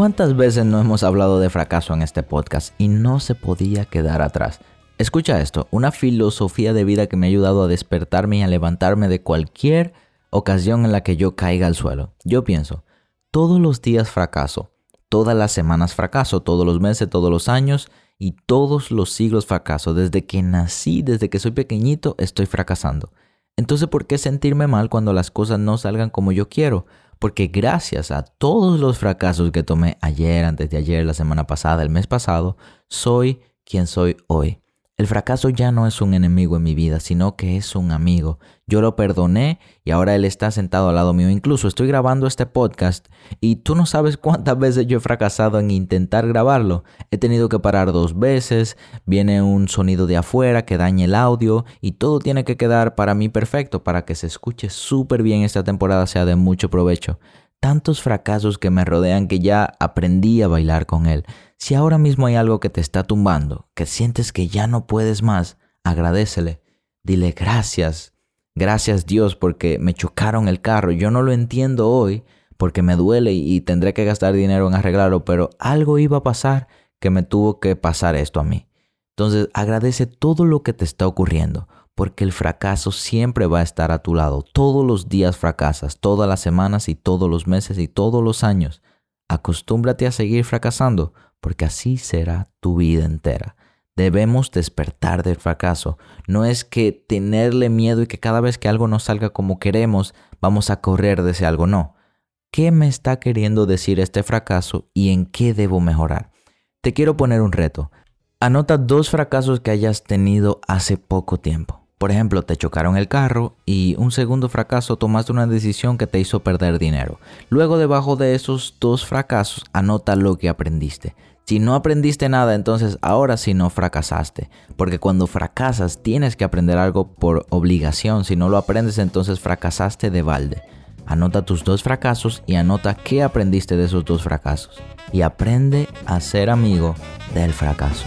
¿Cuántas veces no hemos hablado de fracaso en este podcast y no se podía quedar atrás? Escucha esto, una filosofía de vida que me ha ayudado a despertarme y a levantarme de cualquier ocasión en la que yo caiga al suelo. Yo pienso, todos los días fracaso, todas las semanas fracaso, todos los meses, todos los años y todos los siglos fracaso. Desde que nací, desde que soy pequeñito, estoy fracasando. Entonces, ¿por qué sentirme mal cuando las cosas no salgan como yo quiero? Porque gracias a todos los fracasos que tomé ayer, antes de ayer, la semana pasada, el mes pasado, soy quien soy hoy. El fracaso ya no es un enemigo en mi vida, sino que es un amigo. Yo lo perdoné y ahora él está sentado al lado mío. Incluso estoy grabando este podcast y tú no sabes cuántas veces yo he fracasado en intentar grabarlo. He tenido que parar dos veces, viene un sonido de afuera que daña el audio y todo tiene que quedar para mí perfecto para que se escuche súper bien esta temporada, sea de mucho provecho tantos fracasos que me rodean que ya aprendí a bailar con él. Si ahora mismo hay algo que te está tumbando, que sientes que ya no puedes más, agradecele. Dile gracias. Gracias Dios porque me chocaron el carro. Yo no lo entiendo hoy porque me duele y tendré que gastar dinero en arreglarlo, pero algo iba a pasar que me tuvo que pasar esto a mí. Entonces agradece todo lo que te está ocurriendo porque el fracaso siempre va a estar a tu lado. Todos los días fracasas, todas las semanas y todos los meses y todos los años. Acostúmbrate a seguir fracasando, porque así será tu vida entera. Debemos despertar del fracaso. No es que tenerle miedo y que cada vez que algo no salga como queremos, vamos a correr de ese algo. No. ¿Qué me está queriendo decir este fracaso y en qué debo mejorar? Te quiero poner un reto. Anota dos fracasos que hayas tenido hace poco tiempo. Por ejemplo, te chocaron el carro y un segundo fracaso tomaste una decisión que te hizo perder dinero. Luego debajo de esos dos fracasos anota lo que aprendiste. Si no aprendiste nada, entonces ahora sí no fracasaste. Porque cuando fracasas tienes que aprender algo por obligación. Si no lo aprendes, entonces fracasaste de balde. Anota tus dos fracasos y anota qué aprendiste de esos dos fracasos. Y aprende a ser amigo del fracaso.